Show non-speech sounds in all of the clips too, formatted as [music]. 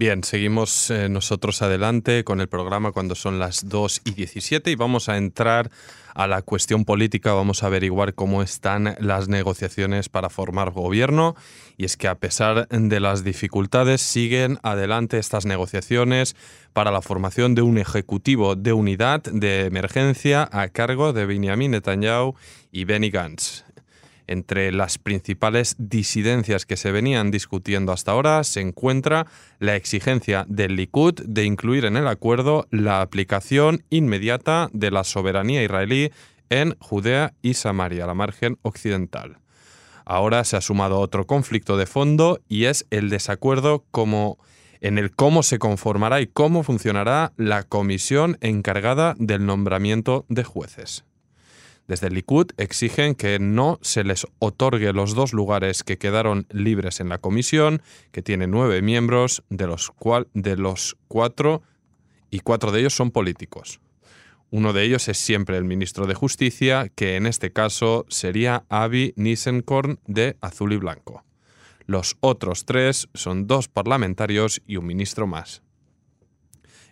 Bien, seguimos eh, nosotros adelante con el programa cuando son las 2 y 17 y vamos a entrar a la cuestión política, vamos a averiguar cómo están las negociaciones para formar gobierno y es que a pesar de las dificultades siguen adelante estas negociaciones para la formación de un ejecutivo de unidad de emergencia a cargo de Benjamin Netanyahu y Benny Gantz. Entre las principales disidencias que se venían discutiendo hasta ahora se encuentra la exigencia del Likud de incluir en el acuerdo la aplicación inmediata de la soberanía israelí en Judea y Samaria, la margen occidental. Ahora se ha sumado otro conflicto de fondo y es el desacuerdo como en el cómo se conformará y cómo funcionará la comisión encargada del nombramiento de jueces. Desde el Likud exigen que no se les otorgue los dos lugares que quedaron libres en la comisión, que tiene nueve miembros, de los, cual, de los cuatro y cuatro de ellos son políticos. Uno de ellos es siempre el ministro de Justicia, que en este caso sería Avi Nissenkorn de Azul y Blanco. Los otros tres son dos parlamentarios y un ministro más.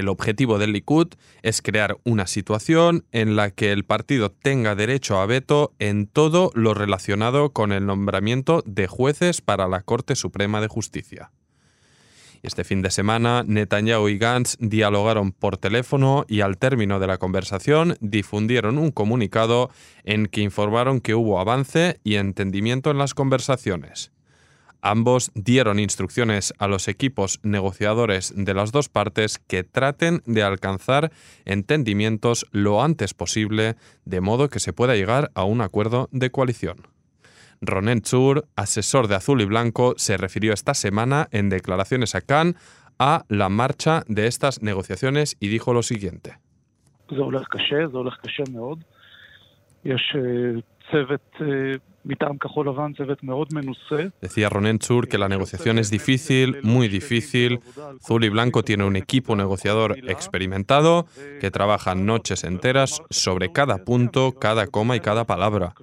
El objetivo del Likud es crear una situación en la que el partido tenga derecho a veto en todo lo relacionado con el nombramiento de jueces para la Corte Suprema de Justicia. Este fin de semana, Netanyahu y Gantz dialogaron por teléfono y al término de la conversación difundieron un comunicado en que informaron que hubo avance y entendimiento en las conversaciones. Ambos dieron instrucciones a los equipos negociadores de las dos partes que traten de alcanzar entendimientos lo antes posible, de modo que se pueda llegar a un acuerdo de coalición. Ronen Chur, asesor de Azul y Blanco, se refirió esta semana en declaraciones a Cannes a la marcha de estas negociaciones y dijo lo siguiente. Decía Ronen Chur que la negociación es difícil, muy difícil. Zul y Blanco tiene un equipo negociador experimentado que trabaja noches enteras sobre cada punto, cada coma y cada palabra.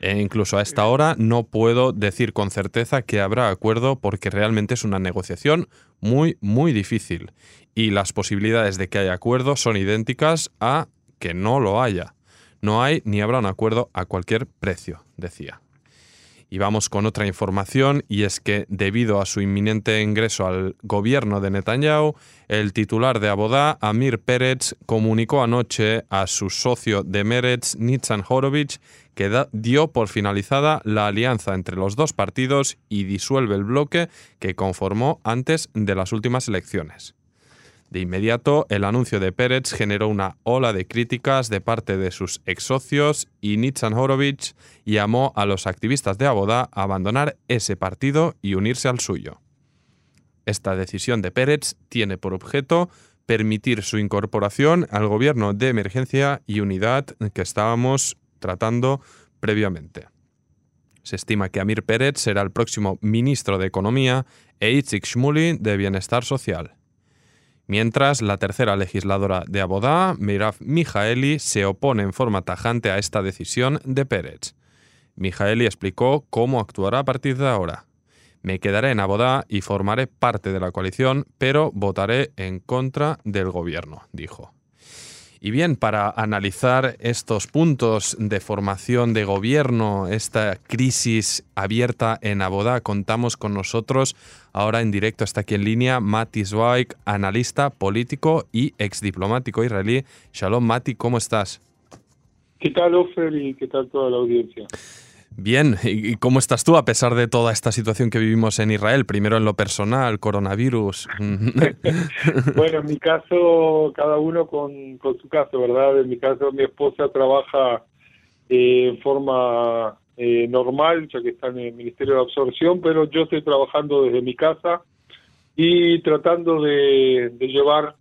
E incluso a esta hora no puedo decir con certeza que habrá acuerdo porque realmente es una negociación muy, muy difícil. Y las posibilidades de que haya acuerdo son idénticas a que no lo haya. No hay ni habrá un acuerdo a cualquier precio, decía. Y vamos con otra información, y es que debido a su inminente ingreso al gobierno de Netanyahu, el titular de Abodá, Amir Peretz, comunicó anoche a su socio de Meretz, Nitzan Horowitz, que dio por finalizada la alianza entre los dos partidos y disuelve el bloque que conformó antes de las últimas elecciones. De inmediato, el anuncio de Pérez generó una ola de críticas de parte de sus ex socios y Nitzan Horowitz llamó a los activistas de Abodá a abandonar ese partido y unirse al suyo. Esta decisión de Pérez tiene por objeto permitir su incorporación al gobierno de emergencia y unidad que estábamos tratando previamente. Se estima que Amir Pérez será el próximo ministro de Economía e Itzik Shmuli de Bienestar Social. Mientras, la tercera legisladora de Abodá, Mirav Mijaeli, se opone en forma tajante a esta decisión de Pérez. Mijaeli explicó cómo actuará a partir de ahora. Me quedaré en Abodá y formaré parte de la coalición, pero votaré en contra del gobierno, dijo. Y bien, para analizar estos puntos de formación de gobierno, esta crisis abierta en Abodá, contamos con nosotros ahora en directo, está aquí en línea, Mati Zweig, analista político y exdiplomático israelí. Shalom, Mati, ¿cómo estás? ¿Qué tal, Ofer, y qué tal toda la audiencia? Bien, [laughs] ¿y cómo estás tú a pesar de toda esta situación que vivimos en Israel? Primero en lo personal, coronavirus. [laughs] bueno, en mi caso, cada uno con, su caso, ¿verdad? En mi caso, mi esposa trabaja eh, en forma eh, normal, ya que está en el Ministerio de Absorción, pero yo estoy trabajando desde mi casa y tratando de llevar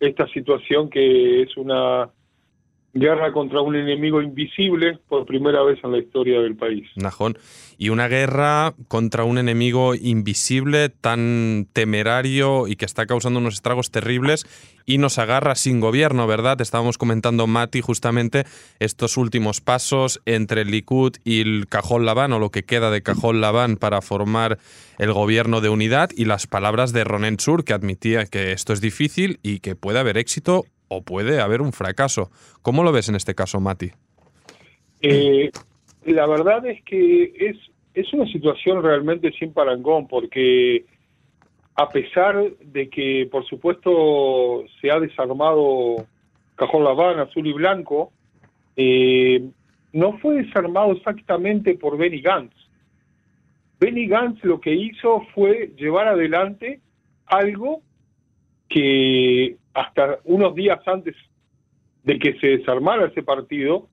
esta situación que es una guerra contra un enemigo invisible por primera vez en la historia del país. Najón. Y una guerra contra un enemigo invisible tan temerario y que está causando unos estragos terribles y nos agarra sin gobierno, ¿verdad? Estábamos comentando, Mati, justamente estos últimos pasos entre el Likud y el Cajón Labán, o lo que queda de Cajón Labán para formar el gobierno de unidad, y las palabras de Ronen Sur, que admitía que esto es difícil y que puede haber éxito o puede haber un fracaso. ¿Cómo lo ves en este caso, Mati? Eh, la verdad es que es, es una situación realmente sin parangón, porque a pesar de que, por supuesto, se ha desarmado Cajón Laván, azul y blanco, eh, no fue desarmado exactamente por Benny Gantz. Benny Gantz lo que hizo fue llevar adelante algo que hasta unos días antes de que se desarmara ese partido,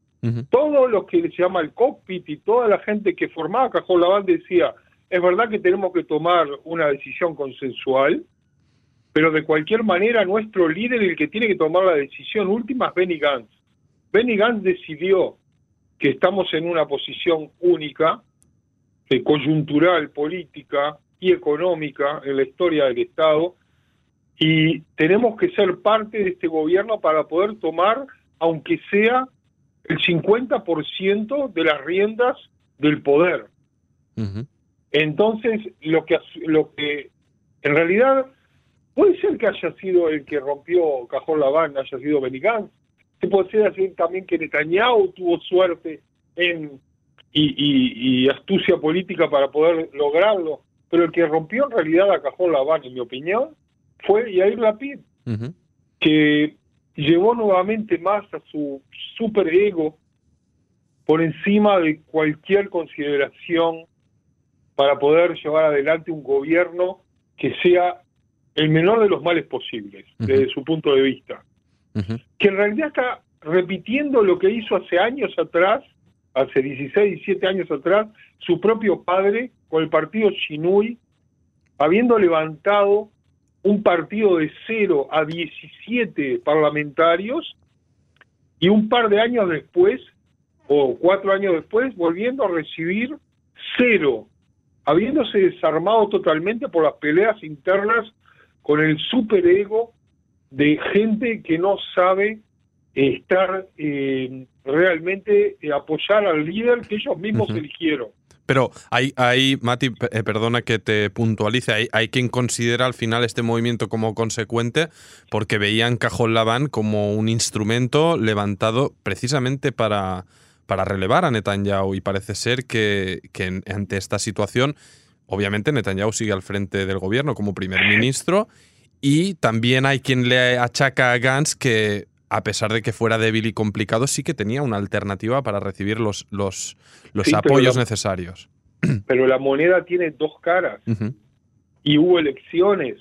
todo lo que se llama el cockpit y toda la gente que formaba Cajón Laván decía, es verdad que tenemos que tomar una decisión consensual, pero de cualquier manera nuestro líder, el que tiene que tomar la decisión última, es Benny Gantz. Benny Gantz decidió que estamos en una posición única, eh, coyuntural, política y económica en la historia del Estado, y tenemos que ser parte de este gobierno para poder tomar, aunque sea el 50% de las riendas del poder. Entonces, lo que, lo que en realidad puede ser que haya sido el que rompió Cajón Laván, haya sido Benny se puede ser también que Netanyahu tuvo suerte en y, astucia política para poder lograrlo, pero el que rompió en realidad a Cajón Laván, en mi opinión, fue Yair Lapid, que llevó nuevamente más a su super ego por encima de cualquier consideración para poder llevar adelante un gobierno que sea el menor de los males posibles, desde su punto de vista. Que en realidad está repitiendo lo que hizo hace años atrás, hace 16, 17 años atrás, su propio padre con el partido Shinui, habiendo levantado un partido de 0 a 17 parlamentarios y un par de años después, o cuatro años después, volviendo a recibir cero, habiéndose desarmado totalmente por las peleas internas con el superego de gente que no sabe estar eh, realmente eh, apoyar al líder que ellos mismos eligieron. Pero hay, hay Mati, eh, perdona que te puntualice, hay, hay, quien considera al final este movimiento como consecuente porque veían Cajón Laván como un instrumento levantado precisamente para, para relevar a Netanyahu y parece ser que, que ante esta situación, obviamente Netanyahu sigue al frente del gobierno como primer ministro y también hay quien le achaca a Gantz que a pesar de que fuera débil y complicado, sí que tenía una alternativa para recibir los, los, los apoyos necesarios. [clears throat] Pero la moneda tiene dos caras. Y hubo elecciones.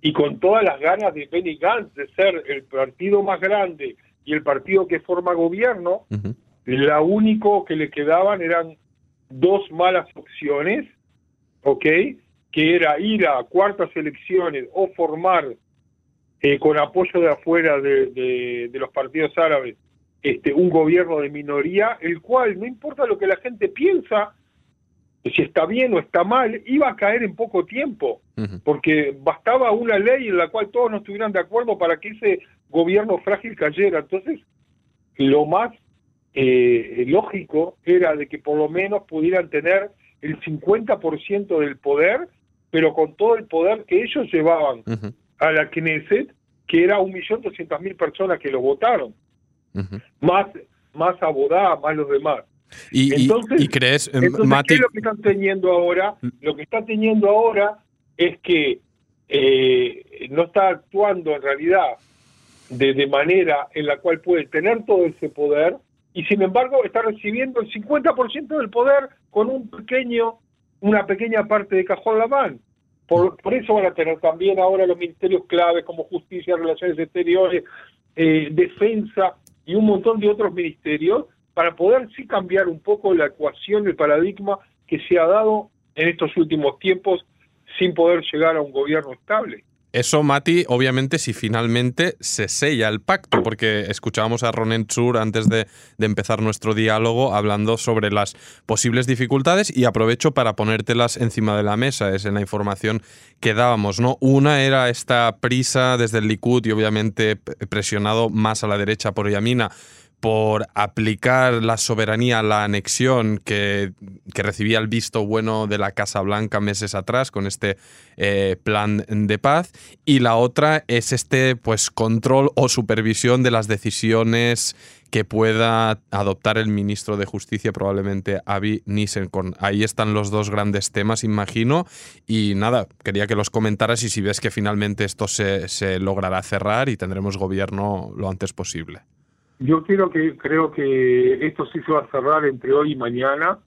Y con todas las ganas de Benny Gantz de ser el partido más grande y el partido que forma gobierno, la único que le quedaban eran dos malas opciones, ¿ok? Que era ir a cuartas elecciones o formar eh, con apoyo de afuera de, los partidos árabes, este, un gobierno de minoría, el cual, no importa lo que la gente piensa, si está bien o está mal, iba a caer en poco tiempo, porque bastaba una ley en la cual todos no estuvieran de acuerdo para que ese gobierno frágil cayera. Entonces, lo más eh, lógico era de que por lo menos pudieran tener el 50% del poder, pero con todo el poder que ellos llevaban a la Knesset, que era un millón doscientas mil personas que lo votaron, más, más Abodá, más los demás. Y, entonces, crees, eh, entonces lo que están teniendo ahora? Lo que está teniendo ahora es que eh, no está actuando en realidad de, de manera en la cual puede tener todo ese poder y sin embargo está recibiendo el 50% del poder con un pequeño una pequeña parte de cajón Laván. Por, eso van a tener también ahora los ministerios claves como justicia, relaciones exteriores, eh, defensa y un montón de otros ministerios para poder sí cambiar un poco la ecuación, el paradigma que se ha dado en estos últimos tiempos sin poder llegar a un gobierno estable. Eso, Mati, obviamente, si finalmente se sella el pacto, porque escuchábamos a Ronen Chur antes de, empezar nuestro diálogo hablando sobre las posibles dificultades y aprovecho para ponértelas encima de la mesa, es en la información que dábamos, ¿no? Una era esta prisa desde el Likud y obviamente presionado más a la derecha por Yamina por aplicar la soberanía a la anexión que, recibía el visto bueno de la Casa Blanca meses atrás con este eh, plan de paz y la otra es este pues control o supervisión de las decisiones que pueda adoptar el ministro de Justicia, probablemente Avi Nisenkon. Ahí están los dos grandes temas, imagino. Y nada, quería que los comentaras y si ves que finalmente esto se logrará cerrar y tendremos gobierno lo antes posible. Yo quiero que creo que esto sí se va a cerrar entre hoy y mañana,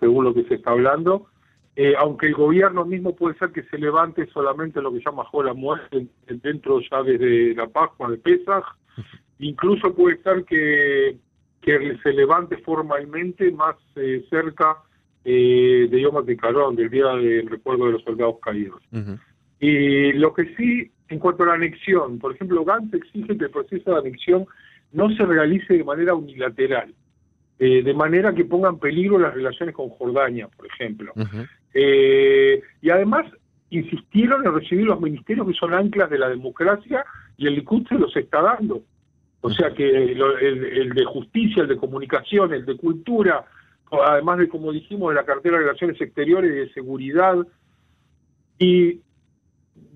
según lo que se está hablando. Eh, aunque el gobierno mismo puede ser que se levante solamente lo que llama la muerte dentro ya desde la Pascua de Pesach, incluso puede ser que, que se levante formalmente más eh, cerca eh, de Yom Carón, del Día del Recuerdo de los Soldados Caídos. Y lo que sí, en cuanto a la anexión, por ejemplo, Gantz exige que el proceso de anexión no se realice de manera unilateral, eh, de manera que ponga en peligro las relaciones con Jordania, por ejemplo. Eh, y además insistieron en recibir los ministerios que son anclas de la democracia y el Likud se los está dando. O sea que el, de justicia, el de comunicación, el de cultura, además de, como dijimos, de la cartera de Relaciones Exteriores y de seguridad. Y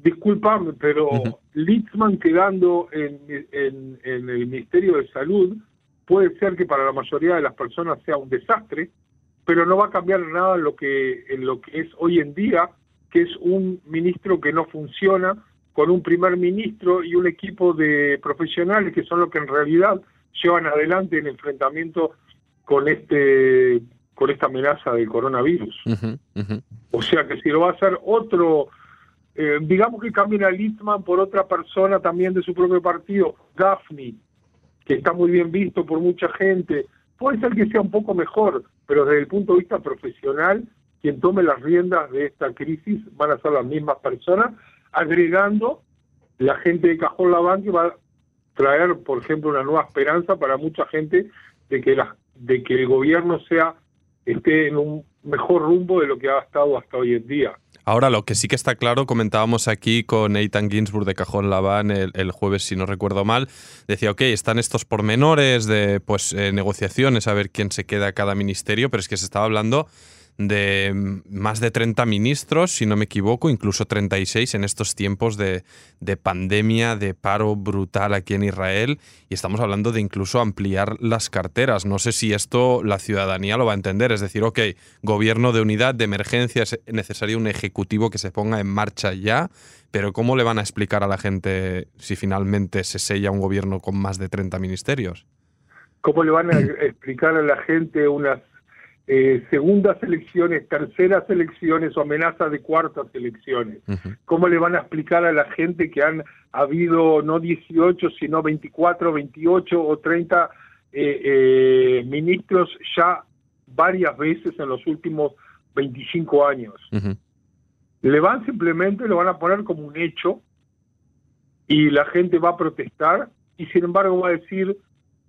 disculpame, pero Litzman quedando en, en, el Ministerio de Salud puede ser que para la mayoría de las personas sea un desastre, pero no va a cambiar nada en lo que en lo que es hoy en día, que es un ministro que no funciona con un primer ministro y un equipo de profesionales que son los que en realidad llevan adelante el enfrentamiento con este con esta amenaza del coronavirus. O sea que si lo va a hacer otro eh, digamos que cambien a Litzman por otra persona también de su propio partido, Gaffney, que está muy bien visto por mucha gente. Puede ser que sea un poco mejor, pero desde el punto de vista profesional, quien tome las riendas de esta crisis van a ser las mismas personas, agregando la gente de Cajón Laván que va a traer, por ejemplo, una nueva esperanza para mucha gente de que, de que el gobierno sea esté en un mejor rumbo de lo que ha estado hasta hoy en día. Ahora, lo que sí que está claro, comentábamos aquí con Eitan Ginsburg de Cajón Laván el, jueves, si no recuerdo mal, decía, ok, están estos pormenores de pues eh, negociaciones, a ver quién se queda cada ministerio, pero es que se estaba hablando de más de 30 ministros, si no me equivoco, incluso 36 en estos tiempos de, pandemia, de paro brutal aquí en Israel, y estamos hablando de incluso ampliar las carteras. No sé si esto la ciudadanía lo va a entender, es decir, ok, gobierno de unidad, de emergencia, es necesario un ejecutivo que se ponga en marcha ya, pero ¿cómo le van a explicar a la gente si finalmente se sella un gobierno con más de 30 ministerios? ¿Cómo le van a explicar a la gente unas eh, segundas elecciones, terceras elecciones o amenazas de cuartas elecciones. ¿Cómo le van a explicar a la gente que han habido no 18, sino 24, 28 o 30 eh, eh, ministros ya varias veces en los últimos 25 años? Le van simplemente, lo van a poner como un hecho y la gente va a protestar y sin embargo va a decir,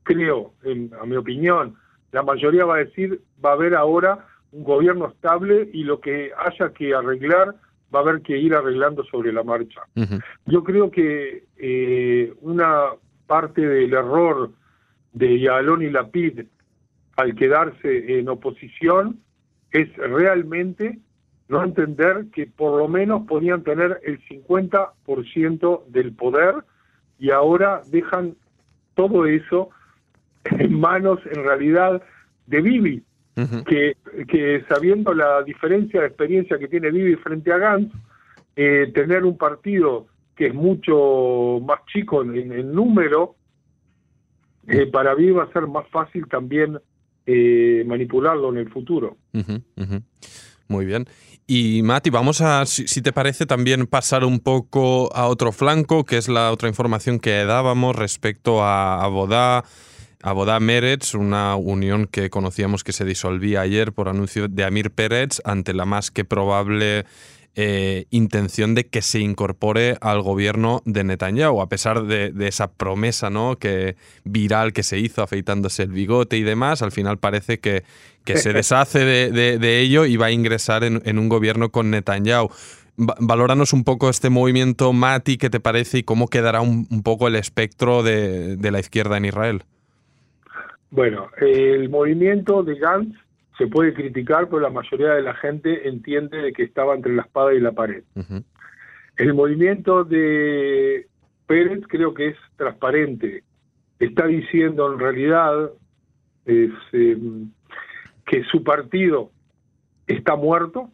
creo, en, a mi opinión, la mayoría va a decir, va a haber ahora un gobierno estable y lo que haya que arreglar va a haber que ir arreglando sobre la marcha. Yo creo que eh, una parte del error de Yalón y Lapid al quedarse en oposición es realmente no entender que por lo menos podían tener el 50% del poder y ahora dejan todo eso en manos en realidad de Bibi, que, que sabiendo la diferencia de experiencia que tiene Bibi frente a Gantz, eh, tener un partido que es mucho más chico en, número, eh, para Bibi va a ser más fácil también eh, manipularlo en el futuro. Muy bien. Y Mati, vamos a, si, te parece, también pasar un poco a otro flanco, que es la otra información que dábamos respecto a, a Bodá, Abodá Meretz, una unión que conocíamos que se disolvía ayer por anuncio de Amir Pérez ante la más que probable eh, intención de que se incorpore al gobierno de Netanyahu, a pesar de, esa promesa ¿no? que, viral que se hizo afeitándose el bigote y demás, al final parece que, que se [laughs] deshace de, ello y va a ingresar en, un gobierno con Netanyahu. Valóranos un poco este movimiento, Mati, ¿qué te parece y cómo quedará un, poco el espectro de, la izquierda en Israel? Bueno, el movimiento de Gantz se puede criticar, pero la mayoría de la gente entiende de que estaba entre la espada y la pared. El movimiento de Pérez creo que es transparente. Está diciendo en realidad es, em, que su partido está muerto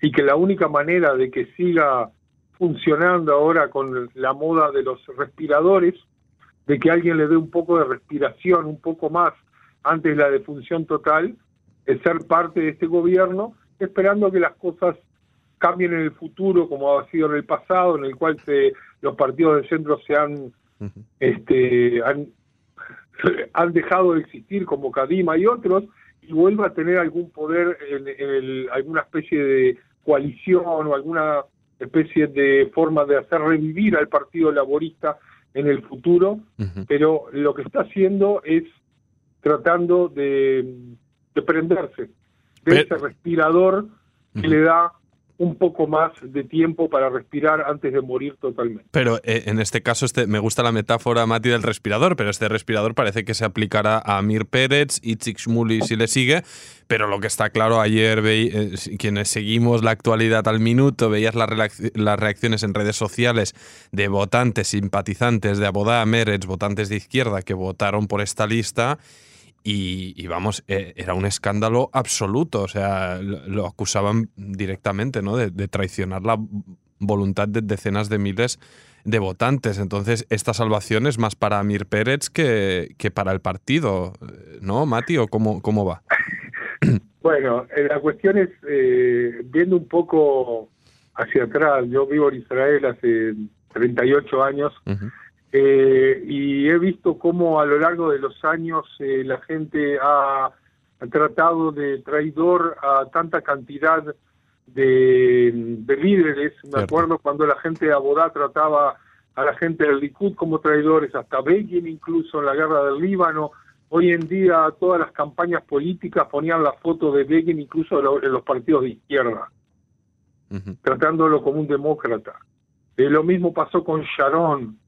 y que la única manera de que siga funcionando ahora con la moda de los respiradores, de que alguien le dé un poco de respiración, un poco más antes de la defunción total, es ser parte de este gobierno, esperando que las cosas cambien en el futuro como ha sido en el pasado, en el cual se, los partidos del centro se han, este, han, [laughs] han dejado de existir como Kadima y otros, y vuelva a tener algún poder en, alguna especie de coalición o alguna especie de forma de hacer revivir al Partido Laborista en el futuro, pero lo que está haciendo es tratando de, de prenderse de ese respirador que le da un poco más de tiempo para respirar antes de morir totalmente. Pero eh, en este caso este, me gusta la metáfora, Mati, del respirador, pero este respirador parece que se aplicará a Amir Pérez y Shmuli si le sigue, pero lo que está claro, ayer eh, quienes seguimos la actualidad al minuto, veías las, reacciones en redes sociales de votantes, simpatizantes de Abodá Meretz, votantes de izquierda que votaron por esta lista y, vamos, e, era un escándalo absoluto. O sea, lo, acusaban directamente ¿no? de, traicionar la voluntad de decenas de miles de votantes. Entonces, esta salvación es más para Amir Pérez que, que para el partido, ¿no, Mati? ¿O cómo, cómo va? [clears throat] Bueno, eh, la cuestión es, eh, viendo un poco hacia atrás, yo vivo en Israel hace 38 años. Eh, y he visto cómo a lo largo de los años eh, la gente ha, tratado de traidor a tanta cantidad de, líderes. Me acuerdo cuando la gente de Abodá trataba a la gente del Likud como traidores, hasta Begin incluso en la guerra del Líbano. Hoy en día todas las campañas políticas ponían la foto de Begin incluso en los partidos de izquierda, tratándolo como un demócrata. Eh, lo mismo pasó con Sharon,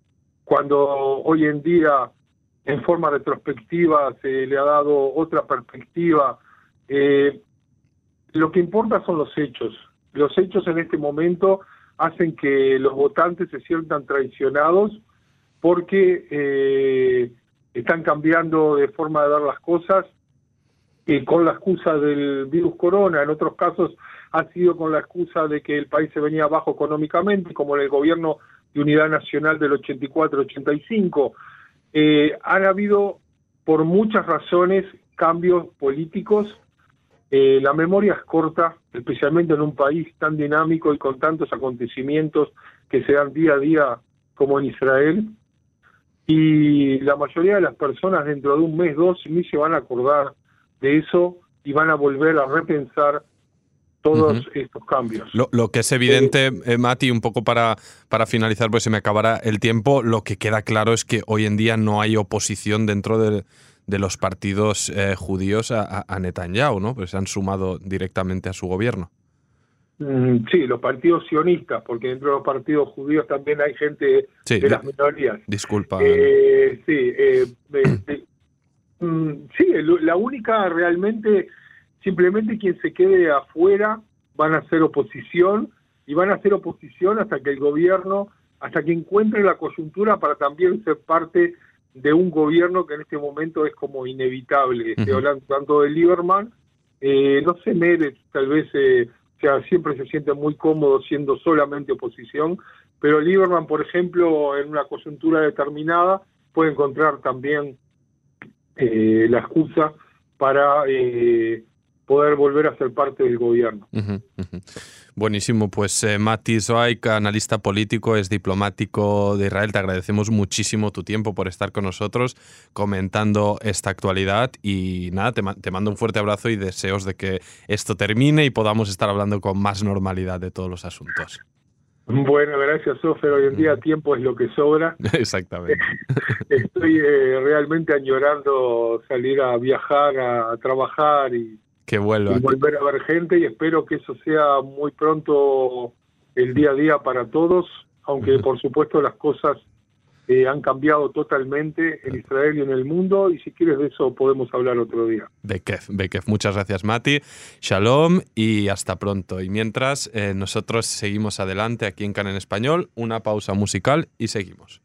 cuando hoy en día en forma retrospectiva se le ha dado otra perspectiva. Eh, lo que importa son los hechos. Los hechos en este momento hacen que los votantes se sientan traicionados porque eh, están cambiando de forma de ver las cosas eh, con la excusa del virus corona. En otros casos ha sido con la excusa de que el país se venía abajo económicamente, como en el gobierno de unidad nacional del 84-85. Eh, han habido, por muchas razones, cambios políticos. Eh, la memoria es corta, especialmente en un país tan dinámico y con tantos acontecimientos que se dan día a día como en Israel. Y la mayoría de las personas dentro de un mes, dos, ni se van a acordar de eso y van a volver a repensar todos estos cambios. Lo, que es evidente, eh, Mati, un poco para, para finalizar, pues se me acabará el tiempo, lo que queda claro es que hoy en día no hay oposición dentro de, los partidos eh, judíos a, Netanyahu, ¿no? Pues se han sumado directamente a su gobierno. Mm, sí, los partidos sionistas, porque dentro de los partidos judíos también hay gente de las minorías. Disculpa. Eh, sí, [clears throat] mm, sí, la única realmente simplemente quien se quede afuera van a hacer oposición y van a hacer oposición hasta que el gobierno, hasta que encuentre la coyuntura para también ser parte de un gobierno que en este momento es como inevitable. Estoy hablando tanto de Lieberman, eh, no sé, Mérez tal vez eh, sea, siempre se siente muy cómodo siendo solamente oposición, pero Lieberman, por ejemplo, en una coyuntura determinada, puede encontrar también eh, la excusa para eh, poder volver a ser parte del gobierno. Buenísimo, pues eh, Mati Zoaik, analista político, es diplomático de Israel. Te agradecemos muchísimo tu tiempo por estar con nosotros comentando esta actualidad y nada, te, te mando un fuerte abrazo y deseos de que esto termine y podamos estar hablando con más normalidad de todos los asuntos. Bueno, gracias, Sofer. Hoy en día tiempo es lo que sobra. [laughs] Exactamente. [laughs] Estoy eh, realmente añorando salir a viajar, a, trabajar y, que vuelva. y volver a ver gente y espero que eso sea muy pronto el día a día para todos, aunque por supuesto las cosas eh, han cambiado totalmente en Israel y en el mundo, y si quieres de eso podemos hablar otro día. Bekef, Bekef. Muchas gracias, Mati. Shalom y hasta pronto. Y mientras, eh, nosotros seguimos adelante aquí en Can en Español, una pausa musical y seguimos.